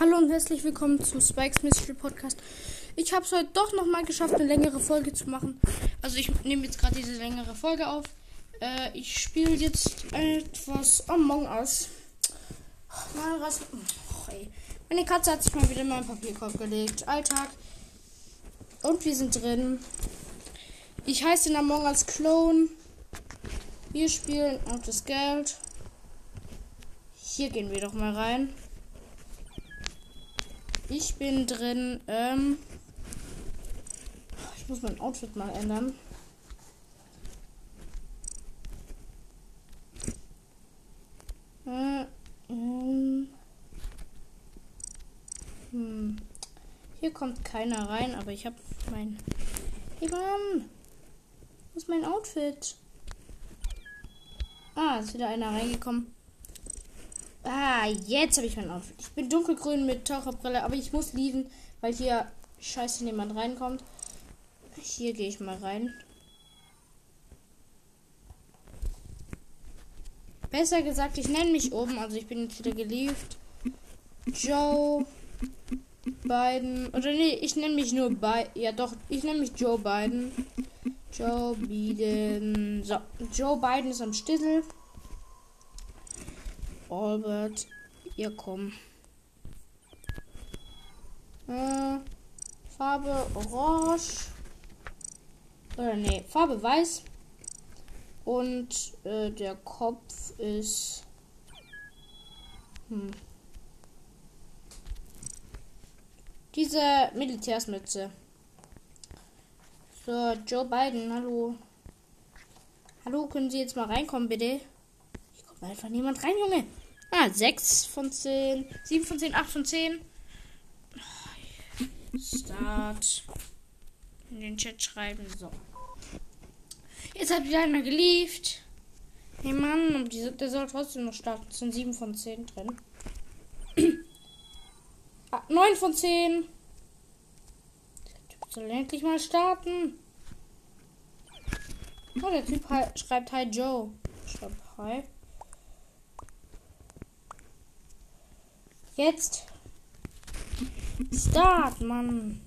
Hallo und herzlich willkommen zu Spikes Mystery Podcast. Ich habe es heute doch noch mal geschafft, eine längere Folge zu machen. Also ich nehme jetzt gerade diese längere Folge auf. Äh, ich spiele jetzt etwas Among Us. Mal was. Oh. Meine Katze hat sich mal wieder in meinen Papierkorb gelegt. Alltag. Und wir sind drin. Ich heiße den Among Us Clone. Wir spielen auf das Geld. Hier gehen wir doch mal rein. Ich bin drin. Ähm, ich muss mein Outfit mal ändern. Äh, ähm, hm. Hier kommt keiner rein, aber ich habe mein. Hey Mann! Wo ist mein Outfit? Ah, ist wieder einer reingekommen. Ah, jetzt habe ich mein Outfit. Ich bin dunkelgrün mit Taucherbrille, aber ich muss lieben, weil hier scheiße niemand reinkommt. Hier gehe ich mal rein. Besser gesagt, ich nenne mich oben, also ich bin jetzt wieder geliebt. Joe Biden. Oder nee, ich nenne mich nur bei. Ja doch, ich nenne mich Joe Biden. Joe Biden. So, Joe Biden ist am Stissel. Albert, ihr komm. Äh, Farbe orange. Oder nee, Farbe weiß. Und äh, der Kopf ist. Hm. Diese Militärsmütze. So, Joe Biden, hallo. Hallo, können Sie jetzt mal reinkommen, bitte? Hier kommt einfach niemand rein, Junge. Ah, 6 von 10, 7 von 10, 8 von 10. Start. In den Chat schreiben. So. Jetzt hat wieder einer geliefert. Hey Mann, der soll trotzdem noch starten. Es sind 7 von 10 drin. 9 von 10. Der Typ soll endlich mal starten. Oh, der Typ schreibt Hi Joe. Schreibt Hi. Jetzt. Start, Mann.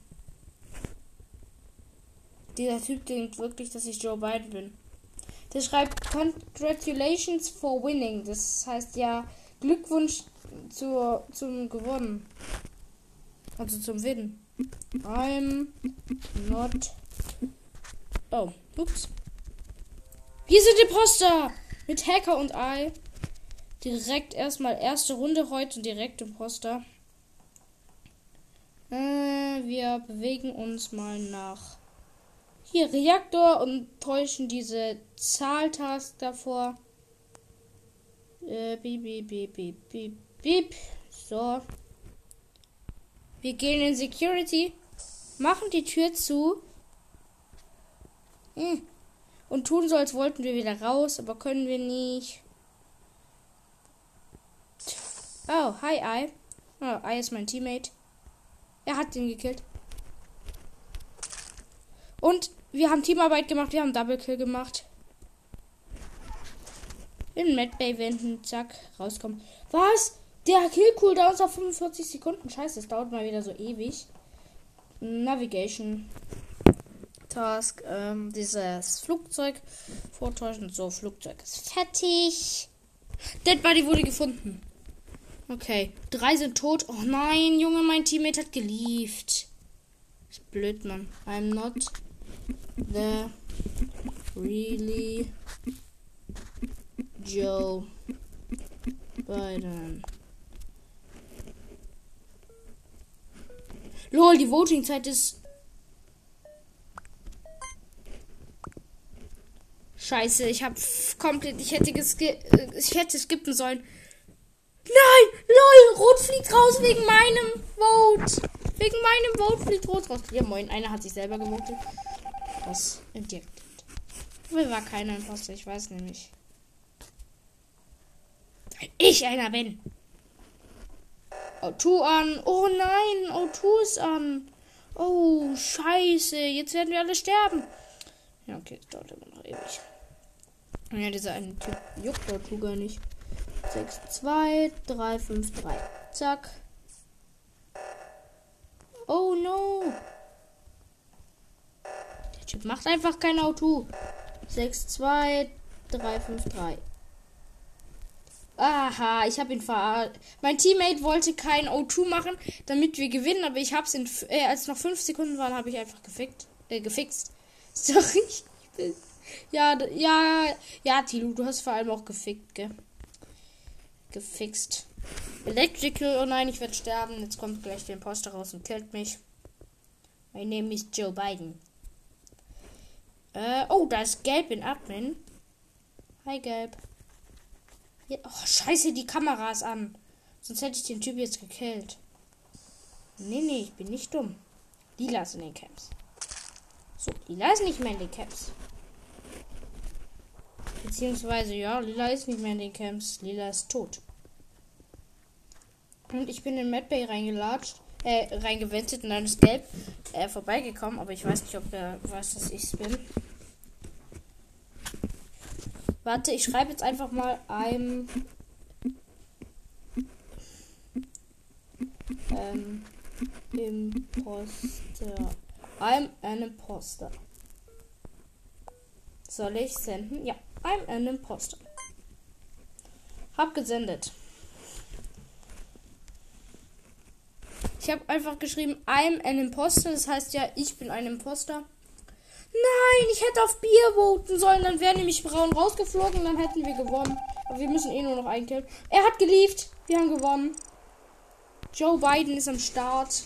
Dieser Typ denkt wirklich, dass ich Joe Biden bin. Der schreibt Congratulations for winning. Das heißt ja Glückwunsch zur, zum Gewonnen. Also zum Winnen. I'm not. Oh, ups. Wir sind Imposter! Mit Hacker und I. Direkt erstmal erste Runde heute, direkt Imposter. Äh, wir bewegen uns mal nach hier Reaktor und täuschen diese Zahltask davor. Äh, beep, beep, beep, beep, beep. So. Wir gehen in Security, machen die Tür zu hm. und tun so, als wollten wir wieder raus, aber können wir nicht. Oh, hi, I. Oh, I ist mein Teammate. Er hat den gekillt. Und wir haben Teamarbeit gemacht, wir haben Double Kill gemacht. In Medbay wenden, zack, rauskommen. Was? Der Kill-Cooldown ist auf 45 Sekunden. Scheiße, das dauert mal wieder so ewig. Navigation. Task. Ähm, dieses Flugzeug vortäuschen. So, Flugzeug ist fertig. Dead Body wurde gefunden. Okay. Drei sind tot. Oh nein, Junge, mein Teammate hat gelieft. Ist blöd, Mann. I'm not the really Joe Biden. Lol, die Voting-Zeit ist. Scheiße, ich hab komplett. Ich hätte ich hätte skippen sollen. Nein! LOL! Rot fliegt raus wegen meinem Vote! Wegen meinem Vote fliegt Rot raus. Ja, moin, einer hat sich selber gewotet. Das entdeckt. Wer war keiner Imposter? Ich weiß nämlich. Ich einer bin. O2 an. Oh nein, O2 ist an. Oh, scheiße. Jetzt werden wir alle sterben. Ja, okay, das dauert immer noch ewig. Ja, dieser eine Typ juckt O2 gar nicht. 6, 2, 3, 5, 3. Zack. Oh no. Der Typ macht einfach kein Auto. 6, 2, 3, 5, 3. Aha, ich habe ihn verarscht. Mein Teammate wollte kein O2 machen, damit wir gewinnen, aber ich habe es in, äh, als noch 5 Sekunden waren, habe ich einfach gefickt, äh, gefixt. Sorry. Ja, ja, ja, Tilu, du hast vor allem auch gefickt, gell? Gefixt. Electrical, oh nein, ich werde sterben. Jetzt kommt gleich der Imposter raus und killt mich. My name is Joe Biden. Äh, oh, da ist Gelb in Admin. Hi, Gelb. Ja, oh, scheiße, die Kamera ist an. Sonst hätte ich den Typ jetzt gekillt. Nee, nee, ich bin nicht dumm. Lila ist in den Camps. So, Lila ist nicht mehr in den Camps. Beziehungsweise, ja, Lila ist nicht mehr in den Camps. Lila ist tot. Und ich bin in Medbay reingelatscht, äh, reingewendet und dann ist Gelb äh, vorbeigekommen, aber ich weiß nicht, ob er weiß, dass ich bin. Warte, ich schreibe jetzt einfach mal ein. Ähm, Imposter. I'm an Imposter. Soll ich senden? Ja, I'm an Imposter. Hab gesendet. Ich habe einfach geschrieben, I'm an Imposter. Das heißt ja, ich bin ein Imposter. Nein, ich hätte auf Bier voten sollen. Dann wäre nämlich Braun rausgeflogen. Dann hätten wir gewonnen. Aber wir müssen eh nur noch einkillen. Er hat geliefert. Wir haben gewonnen. Joe Biden ist am Start.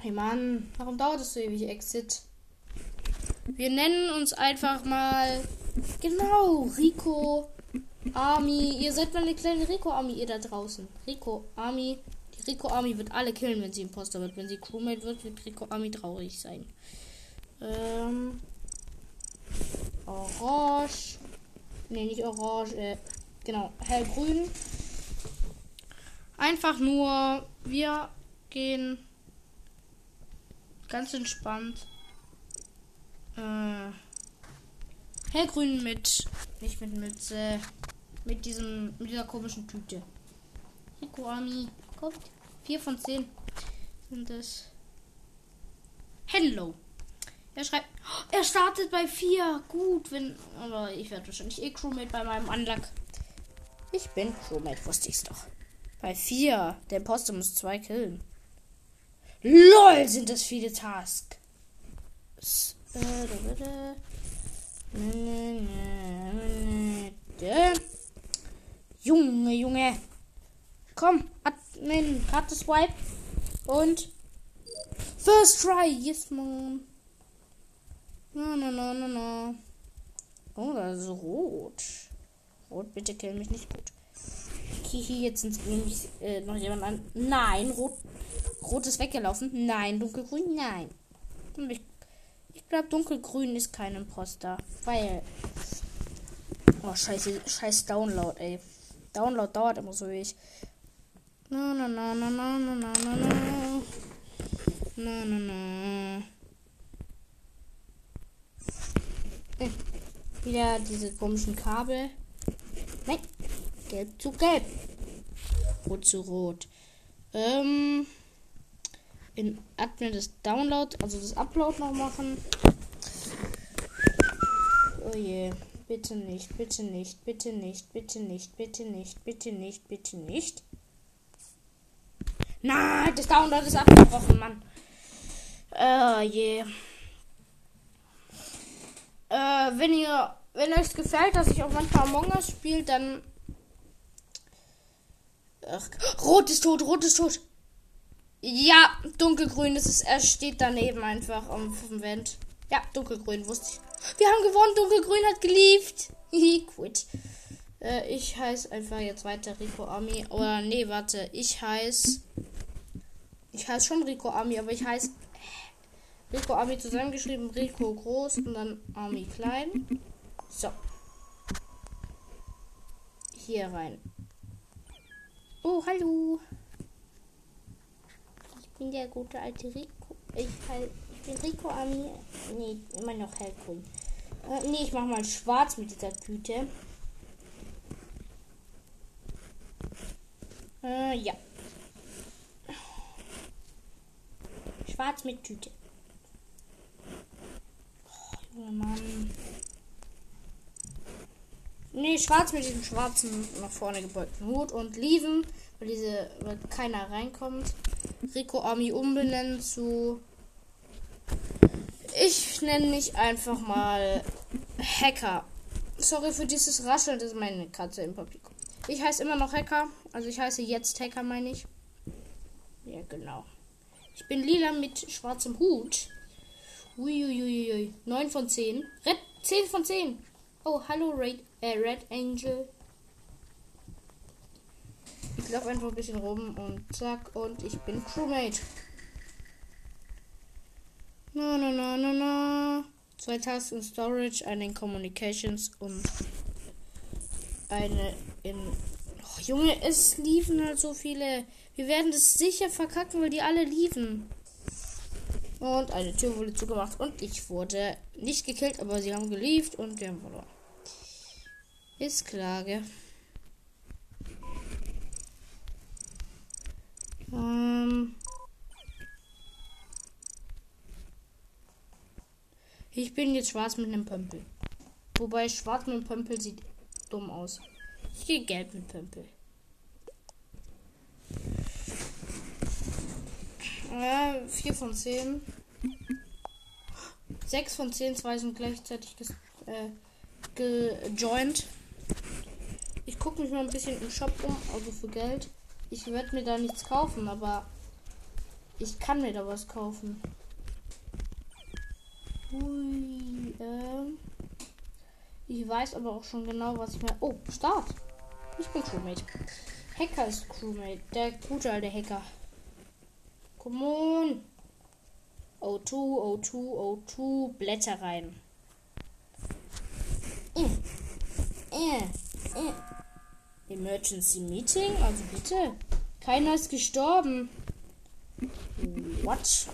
Hey Mann, warum dauert es so ewig, Exit? Wir nennen uns einfach mal. Genau, Rico Army. Ihr seid mal eine kleine Rico Army, ihr da draußen. Rico Army. Die Rico Army wird alle killen, wenn sie Imposter wird. Wenn sie Crewmate wird, wird Rico Army traurig sein. Ähm. Orange. Ne, nicht orange. Äh, genau, hellgrün. Einfach nur, wir gehen ganz entspannt. Äh, hellgrün mit, nicht mit Mütze, mit diesem, mit dieser komischen Tüte. Hikoami, guckt. 4 von 10 sind es. Hello. Er schreibt, er startet bei 4. Gut, wenn, aber ich werde wahrscheinlich eh Crewmate bei meinem Unlock. Ich bin Crewmate, wusste ich's doch. Bei 4. Der Imposter muss 2 killen. LOL, sind das viele Tasks. Junge, Junge. Komm, Admin, Karte Swipe. Und First Try, yes, man. Na, na, na, na, na. Oh, das ist rot. Rot, bitte kill mich nicht gut. Hihi, jetzt sind nämlich äh, noch jemand an. Nein, rot. Rot ist weggelaufen. Nein, dunkelgrün, nein. Ich, ich glaube, dunkelgrün ist kein Imposter. Weil. Oh, scheiße, scheiß Download, ey. Download dauert immer so wie ich. Na, na, na, na, na, na, na, na, na. Na, na, na. Äh, wieder diese komischen Kabel. Nein. Gelb zu gelb. Rot zu rot. Ähm. In Admin das Download, also das Upload noch machen. Oh je. Bitte nicht, bitte nicht, bitte nicht, bitte nicht, bitte nicht, bitte nicht, bitte nicht. Nein, das Download ist abgebrochen, Mann. Äh, je. Äh, wenn ihr, wenn euch gefällt, dass ich auch manchmal Among Us spiele, dann. Ach, rot ist tot, rot ist tot. Ja, dunkelgrün ist es. Er steht daneben einfach am Vent. Ja, dunkelgrün wusste ich. Wir haben gewonnen. Dunkelgrün hat geliebt. Quit. Äh, ich heiße einfach jetzt weiter Rico Army. Oder nee, warte. Ich heiße. Ich heiße schon Rico Army, aber ich heiße Rico Army zusammengeschrieben. Rico groß und dann Army klein. So. Hier rein. Oh, hallo. Ich bin der gute alte Rico. Ich halt den Rico Army. Nee, immer noch hellgrün. Äh, nee, ich mach mal schwarz mit dieser Tüte. Äh, ja. Schwarz mit Tüte. Oh, Mann. Nee, schwarz mit diesem schwarzen nach vorne gebeugten Hut und Lieven, weil diese weil keiner reinkommt. Rico Army umbenennen zu. Ich nenne mich einfach mal Hacker. Sorry für dieses Rascheln, das ist meine Katze im Publikum. Ich heiße immer noch Hacker, also ich heiße jetzt Hacker, meine ich. Ja, genau. Ich bin lila mit schwarzem Hut. Uiuiui. 9 von 10. Red 10 von 10. Oh, hallo Red, äh, Red Angel. Ich laufe einfach ein bisschen rum und zack und ich bin Crewmate. Na na na na na. Zwei Tasten Storage, eine in Communications und eine in. Oh, Junge, es liefen halt so viele. Wir werden das sicher verkacken, weil die alle liefen. Und eine Tür wurde zugemacht und ich wurde nicht gekillt, aber sie haben gelieft und wir haben verloren. Ist Klage. Ähm ich bin jetzt schwarz mit einem Pömpel. Wobei schwarz mit einem Pömpel sieht dumm aus. Ich gehe gelb mit Pömpel. Äh, 4 von 10. 6 von 10, zwei sind gleichzeitig äh, gejoint. Ich gucke mich mal ein bisschen im Shop um, also für Geld. Ich werde mir da nichts kaufen, aber ich kann mir da was kaufen. Ui. Ich weiß aber auch schon genau, was ich mir. Oh, Start. Ich bin Crewmate. Hacker ist Crewmate. Der gute alte Hacker. Come on. O2, O2, O2. Blätter rein. Äh, äh, äh. Emergency Meeting? Also bitte. Keiner ist gestorben. What?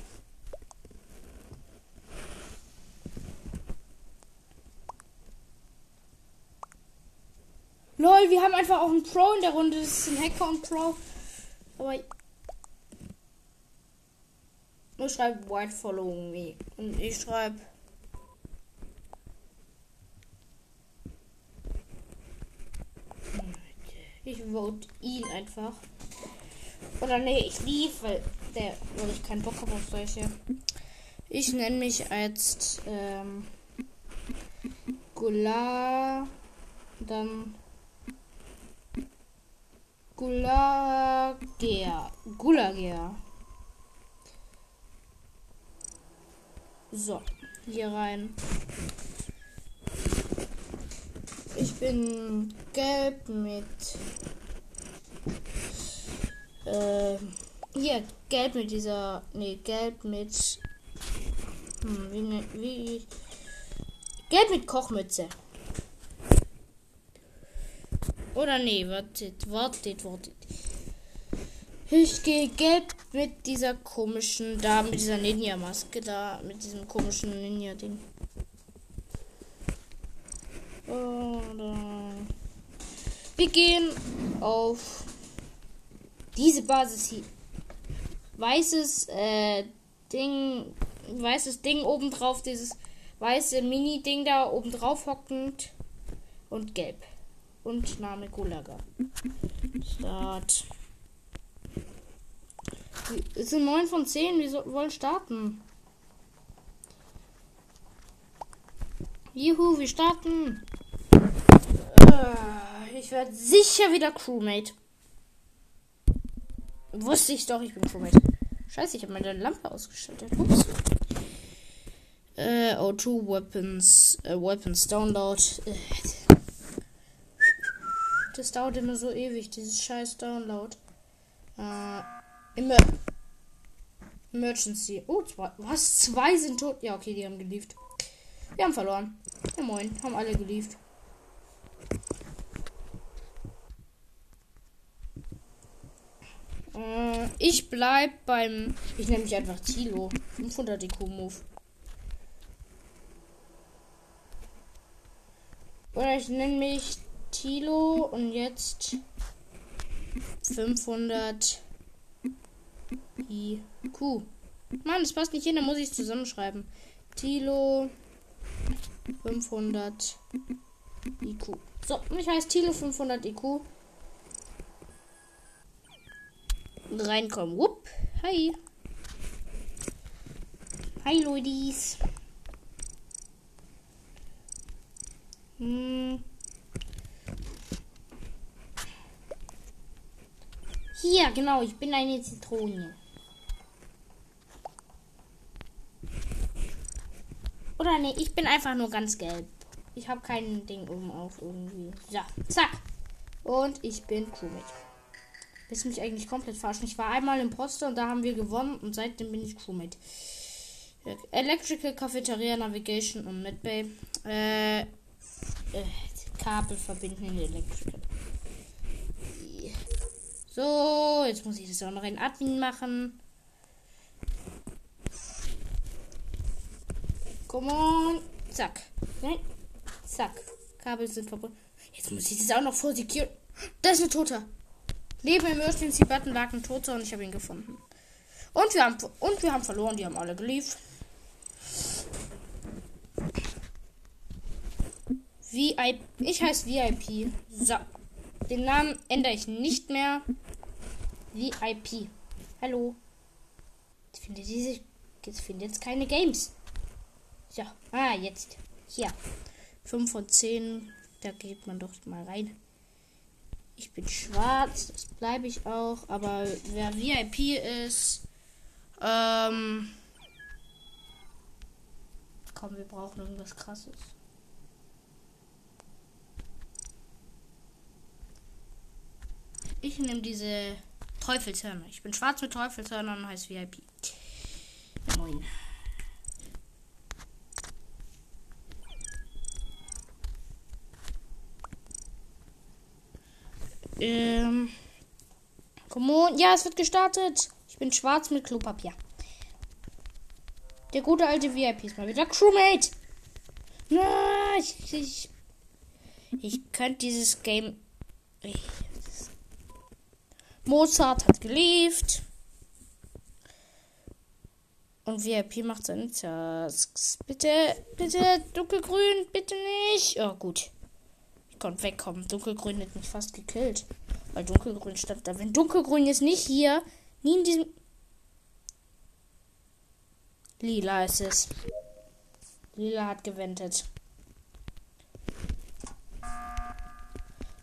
Lol, wir haben einfach auch einen Pro in der Runde. Das ist ein Hacker und Pro. Aber. Ich schreibe White Following Me. Und ich schreibe. Ich vote ihn einfach. Oder nee, ich lief, weil der, weil ich keinen Bock habe auf solche. Ich nenne mich jetzt ähm, Gula, dann Gulager, Gulager. So, hier rein. Ich bin gelb mit. Äh, hier, gelb mit dieser. Nee, gelb mit. Hm, wie, ne, wie. Gelb mit Kochmütze. Oder nee, wartet, wartet, wartet. Ich gehe gelb mit dieser komischen, da mit dieser Ninja-Maske, da mit diesem komischen Ninja-Ding. Wir gehen auf diese Basis hier. Weißes äh, Ding, weißes Ding oben drauf, dieses weiße Mini-Ding da oben drauf hockend und gelb. Und Name Gulaga. Start. Es sind 9 von 10, wir wollen starten. Juhu, wir starten. Äh, ich werde sicher wieder Crewmate. Wusste ich doch, ich bin Crewmate. Scheiße, ich habe meine Lampe ausgeschaltet. Ups. Äh, O2 Weapons, äh, Weapons Download. Äh. Das dauert immer so ewig, dieses scheiß Download. Äh, immer. Emergency. Oh, zwei. Was? Zwei sind tot. Ja, okay, die haben geliefert. Wir haben verloren. Ja, moin. Haben alle geliefert. Äh, ich bleib beim. Ich nenne mich einfach Tilo. 500 DQ Move. Oder ich nenne mich Tilo und jetzt 500 IQ. Mann, das passt nicht hin, da muss ich es zusammenschreiben. Tilo 500 IQ. So, ich heiße Tilo 500 IQ. Reinkommen. Wupp. Hi. Hi, Leute. Hm. Hier, genau, ich bin eine Zitrone. Oder nee, ich bin einfach nur ganz gelb. Ich habe kein Ding oben auf irgendwie. Ja, zack. Und ich bin Crewmate. Du mich eigentlich komplett verarschen? Ich war einmal im Poster und da haben wir gewonnen und seitdem bin ich Crewmate. Electrical Cafeteria Navigation und Medbay. Äh, äh, Kabel verbinden in Electrical. So, jetzt muss ich das auch noch in Admin machen. Come on. Zack. Nein. Zack. Kabel sind verbunden. Jetzt muss ich das auch noch vor Secure. Das ist ein Toter. Neben Emergency Button lag ein Toter und ich habe ihn gefunden. Und wir haben und wir haben verloren. Die haben alle geliefert. VIP. Ich heiße VIP. So. Den Namen ändere ich nicht mehr. VIP. Hallo. Ich finde diese. Jetzt finde jetzt keine Games. So. Ah, jetzt. Hier. 5 von 10. Da geht man doch mal rein. Ich bin schwarz, das bleibe ich auch. Aber wer VIP ist, ähm. Komm, wir brauchen irgendwas krasses. Ich nehme diese Teufelshörner. Ich bin schwarz mit Teufelshörnern und heißt VIP. Moin. Ähm. Komm on. Ja, es wird gestartet. Ich bin schwarz mit Klopapier. Der gute alte VIP ist mal wieder Crewmate. Na, ich, ich, ich könnte dieses Game. Ich, Mozart hat geliefert. Und VIP macht seine Tasks. Bitte, bitte, dunkelgrün, bitte nicht. Oh, gut. Ich konnte wegkommen. Dunkelgrün hat mich fast gekillt. Weil dunkelgrün stand da. Wenn dunkelgrün ist nicht hier, nie in diesem. Lila ist es. Lila hat gewendet.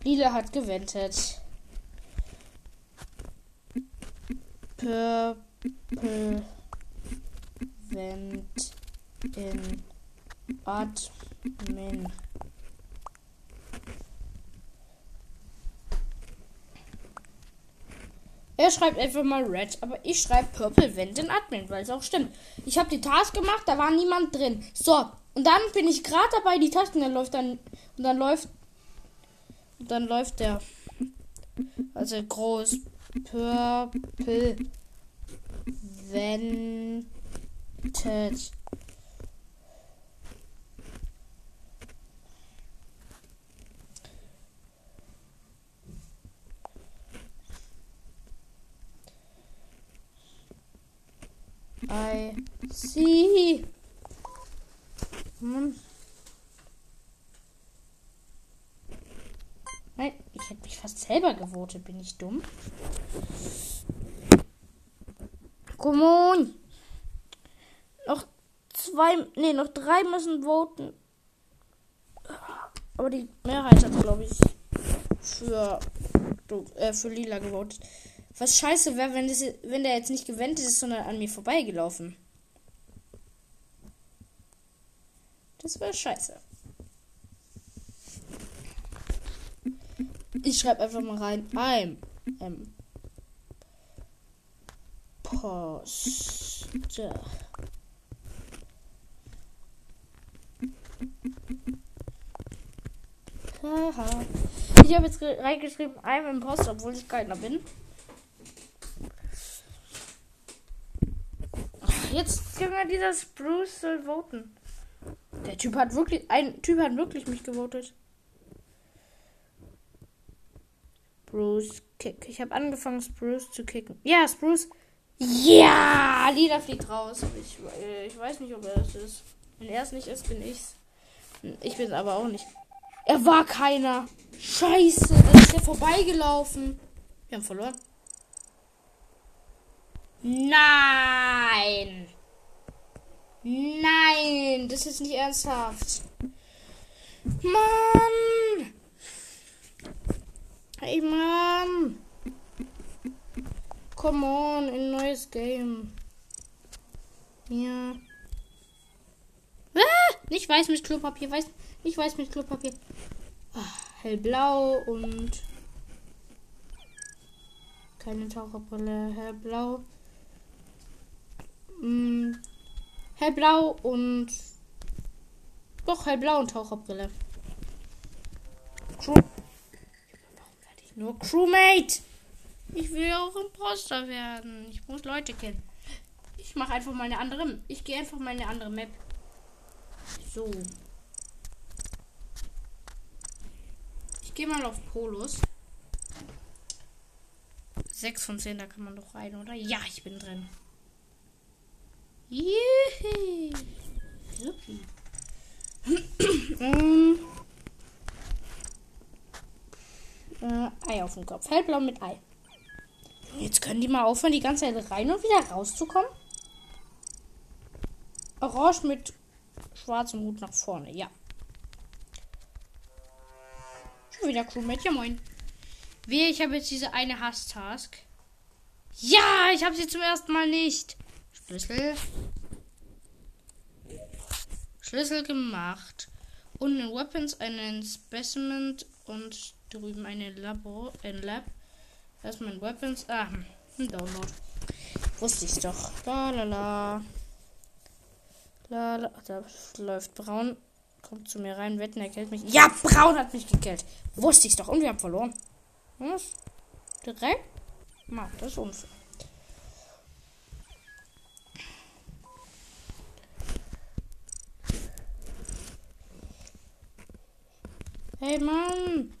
Lila hat gewendet. Purple Vent in Admin. Er schreibt einfach mal Red, aber ich schreibe Purple Vent in Admin, weil es auch stimmt. Ich habe die Task gemacht, da war niemand drin. So, und dann bin ich gerade dabei, die Tasten, dann läuft dann und dann läuft und dann läuft der also groß Purple Vented. I see. Selber gewotet. Bin ich dumm? Come on. Noch zwei, nee, noch drei müssen voten. Aber die Mehrheit hat, glaube ich, für, äh, für Lila gewotet. Was scheiße wäre, wenn, das, wenn der jetzt nicht gewendet ist, sondern an mir vorbeigelaufen. Das wäre scheiße. Ich schreibe einfach mal rein. I'm ähm, Poste. Haha. Ich habe jetzt reingeschrieben, I'm Imposter, obwohl ich keiner bin. Jetzt kann dieser Spruce soll voten. Der Typ hat wirklich, ein Typ hat wirklich mich gewotet. Bruce Kick. Ich habe angefangen, Spruce zu kicken. Ja, Spruce. Ja, Lila fliegt raus. Ich, äh, ich weiß nicht, ob er es ist. Wenn er es nicht ist, bin ich's. Ich bin aber auch nicht. Er war keiner. Scheiße, da ist er vorbeigelaufen. Wir haben verloren. Nein. Nein, das ist nicht ernsthaft. Mann. Hey, Mann. Come on, ein neues Game. Ja. Ah, nicht weiß mit Klopapier, weiß, nicht weiß mit Klopapier. Ah, hellblau und keine Taucherbrille, hellblau. Hm, hellblau und doch hellblau und Taucherbrille. Crew. Nur Crewmate? Ich will auch Imposter werden. Ich muss Leute kennen. Ich mache einfach mal eine andere. Ich gehe einfach mal eine andere Map. So. Ich gehe mal auf Polos. 6 von 10, da kann man doch rein, oder? Ja, ich bin drin. Juhu. Supi. ähm, äh, Ei auf dem Kopf. Hellblau mit Ei. Jetzt können die mal aufhören, die ganze Zeit rein und wieder rauszukommen. Orange mit schwarzem Hut nach vorne, ja. Schon wieder Crewmate, ja moin. Wehe, ich habe jetzt diese eine Hass-Task. Ja, ich habe sie zum ersten Mal nicht. Schlüssel. Schlüssel gemacht. Und in Weapons einen Specimen und drüben eine Labor, ein Lab. Das ist mein Weapons. Ah, ein Download. Wusste ich doch. La la la. La la. Da läuft Braun. Kommt zu mir rein. Wetten, er killt mich. Ja, Braun hat mich gekillt. Wusste ich doch. Und wir haben verloren. Was? Direkt? Mann, das ist unfair. Hey Mann!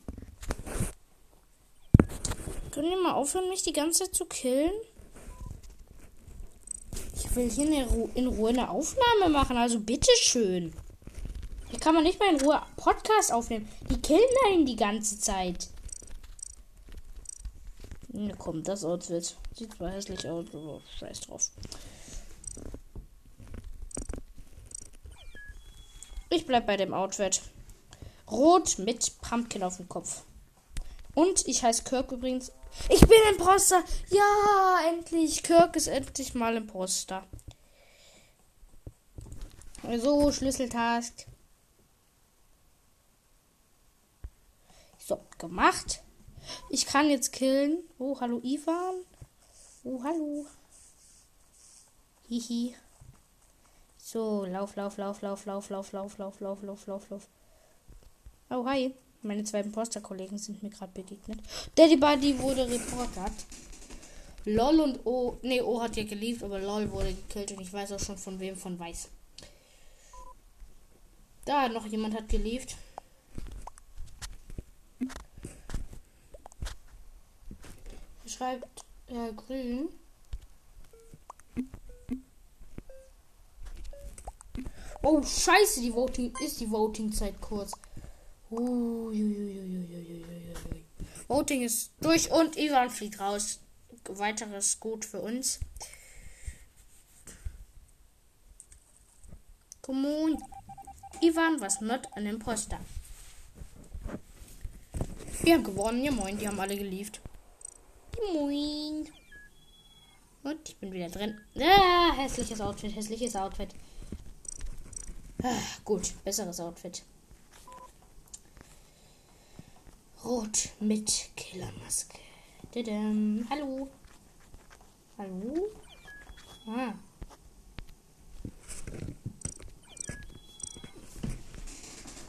Können die mal aufhören, mich die ganze Zeit zu killen? Ich will hier in, Ru in Ruhe eine Aufnahme machen, also bitteschön. Hier kann man nicht mal in Ruhe Podcast aufnehmen. Die killen einen die ganze Zeit. Ne, komm, das Outfit. Sieht zwar hässlich aus, aber scheiß drauf. Ich bleib bei dem Outfit. Rot mit Pumpkin auf dem Kopf. Und ich heiße Kirk übrigens. Ich bin Imposter. Ja, endlich. Kirk ist endlich mal Imposter. So, Schlüsseltask. So, gemacht. Ich kann jetzt killen. Oh, hallo Ivan. Oh, hallo. Hihi. So, lauf, lauf, lauf, lauf, lauf, lauf, lauf, lauf, lauf, lauf, lauf, lauf. Oh, hi. Meine zwei Imposter-Kollegen sind mir gerade begegnet. Daddy Buddy wurde reportert. LOL und O. Ne, O hat ja geliebt, aber LOL wurde gekillt und ich weiß auch schon von wem von weiß. Da noch jemand hat geliebt. Schreibt äh, grün. Oh, scheiße, die Voting ist die Voting-Zeit kurz. Voting ist durch und Ivan fliegt raus. Weiteres gut für uns. Come on. Ivan was not an Imposter. Wir haben gewonnen. Ja moin, die haben alle geliefert. Moin. Und ich bin wieder drin. Ah, hässliches Outfit, hässliches Outfit. Ah, gut, besseres Outfit. Rot mit Killermaske. Dadam. Hallo. Hallo? Ah.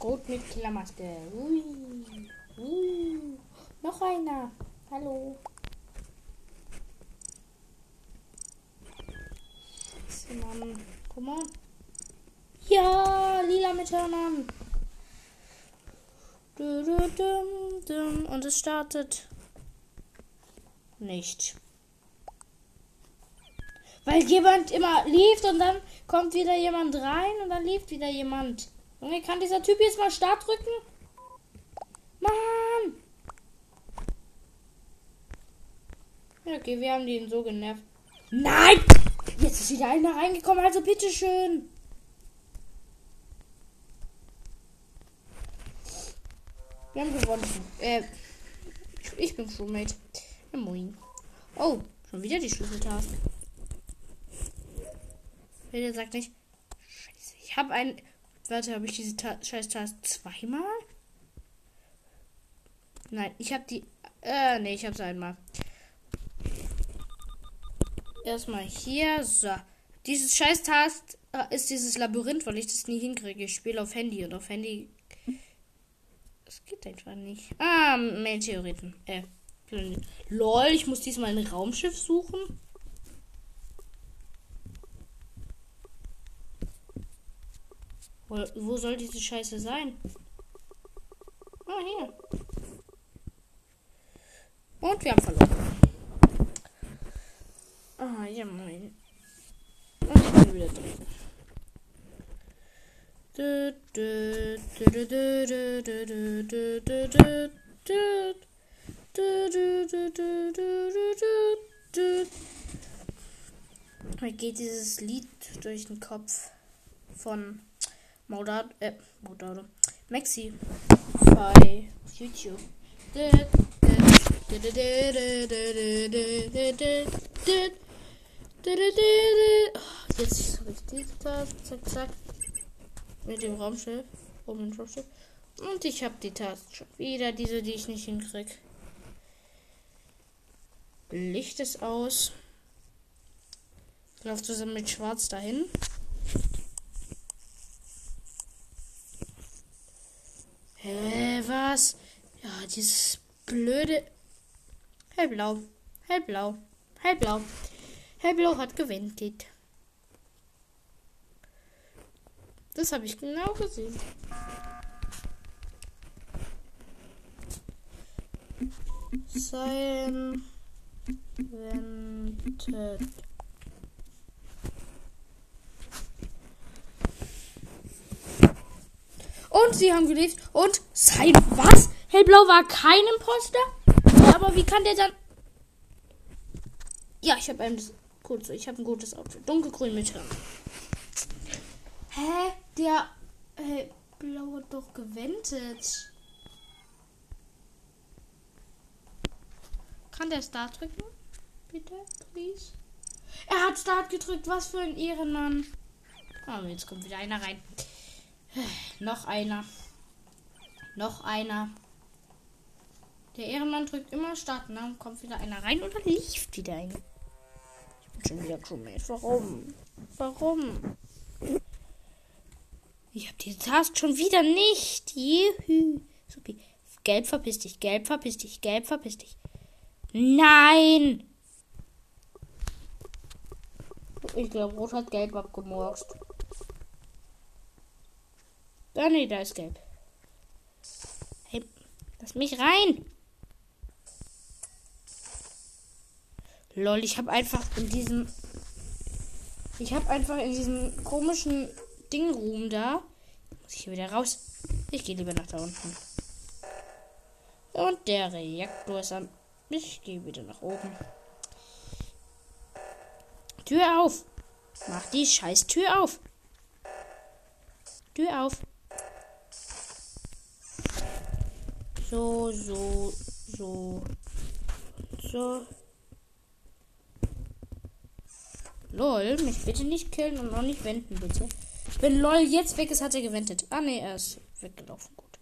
Rot mit Killermaske. Ui. Ui. Noch einer. Hallo. Scheiße, Mann. Ja, lila mit Hörnern. Und es startet nicht. Weil jemand immer lief und dann kommt wieder jemand rein und dann lief wieder jemand. Junge, kann dieser Typ jetzt mal Start drücken? Mann! Okay, wir haben den so genervt. Nein! Jetzt ist wieder einer reingekommen, also bitteschön. Wir haben gewonnen. Äh, ich bin Crewmate. Ja, moin. Oh, schon wieder die Schlüsseltask. Wer sagt nicht. Scheiße, ich habe ein. Warte, habe ich diese Ta scheiß Task zweimal? Nein, ich habe die. Äh, nee, ich habe es einmal. Erstmal hier. So. Dieses scheiß Task äh, ist dieses Labyrinth, weil ich das nie hinkriege. Ich spiele auf Handy und auf Handy. Das geht einfach nicht. Ah, Meteoriten. Äh, Planet. Lol, ich muss diesmal ein Raumschiff suchen. Wo, wo soll diese Scheiße sein? Ah, hier. Und wir haben verloren. Ah, ja, moin. Und ich bin wieder drin. Mir geht dieses Lied durch den Kopf von Modado, äh, Modado, Maxi bei YouTube. Jetzt habe ich diese Taste, zack, zack, mit dem Raumschiff, oben Raumschiff. Und ich habe die Taste schon wieder, diese, die ich nicht hinkrieg. Licht ist aus. Ich laufe zusammen mit Schwarz dahin. Hä, was? Ja, dieses blöde. Hellblau. Hellblau. Hellblau. Hellblau hat gewendet. Das habe ich genau gesehen. Sein wendet. Und sie haben gelebt. Und sein was? Hellblau war kein Imposter? Ja, aber wie kann der dann. Ja, ich habe ein gut Ich habe ein gutes Outfit. Dunkelgrün mit Hirn. Hä? Der Hellblau hat doch gewendet. Kann der Start drücken? Bitte, please. Er hat Start gedrückt. Was für ein Ehrenmann. Oh, jetzt kommt wieder einer rein. Noch einer. Noch einer. Der Ehrenmann drückt immer Start. Und dann kommt wieder einer rein und dann lief wieder ein. Ich bin schon wieder Crewmate. Warum? Warum? Ich habe die Task schon wieder nicht. Juhu. Okay. Gelb verpiss dich, gelb verpiss dich, gelb verpiss dich. Nein! Ich glaube, Rot hat gelb abgemorst. Ah, nee, da ist gelb. Hey, lass mich rein. Lol, ich habe einfach in diesem. Ich habe einfach in diesem komischen Ding-Room da. Muss ich hier wieder raus. Ich gehe lieber nach da unten. Und der Reaktor ist an. Ich gehe wieder nach oben. Tür auf. Mach die scheiß Tür auf. Tür auf. So, so, so. So. Lol, mich bitte nicht killen und auch nicht wenden, bitte. Wenn LOL jetzt weg ist, hat er gewendet. Ah, ne, er ist weggelaufen. Gut.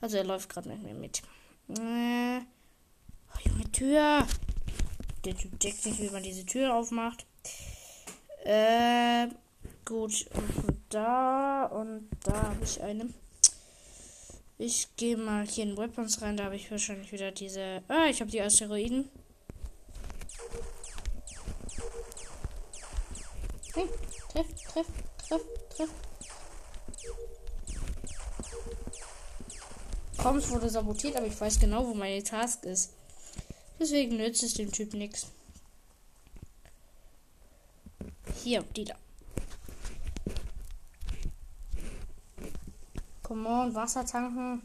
Also, er läuft gerade mit mir mit. Äh. Oh, Junge, Tür. Der Typ checkt nicht, wie man diese Tür aufmacht. Äh. Gut. Und da und da habe ich eine. Ich gehe mal hier in Weapons rein. Da habe ich wahrscheinlich wieder diese. Ah, ich habe die Asteroiden. Hey, treff, treff, treff, treff. Komm, es wurde sabotiert, aber ich weiß genau, wo meine Task ist. Deswegen nützt es dem Typ nichts. Hier, die da. Come on, Wasser tanken.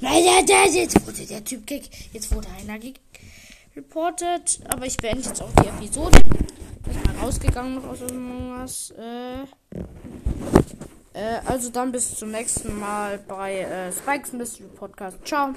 Nein, jetzt wurde der Typ kick. Jetzt wurde einer reported. Aber ich beende jetzt auch die Episode. Rausgegangen noch aus irgendwas. Äh, äh, also dann bis zum nächsten Mal bei äh, Spikes Mystery Podcast. Ciao.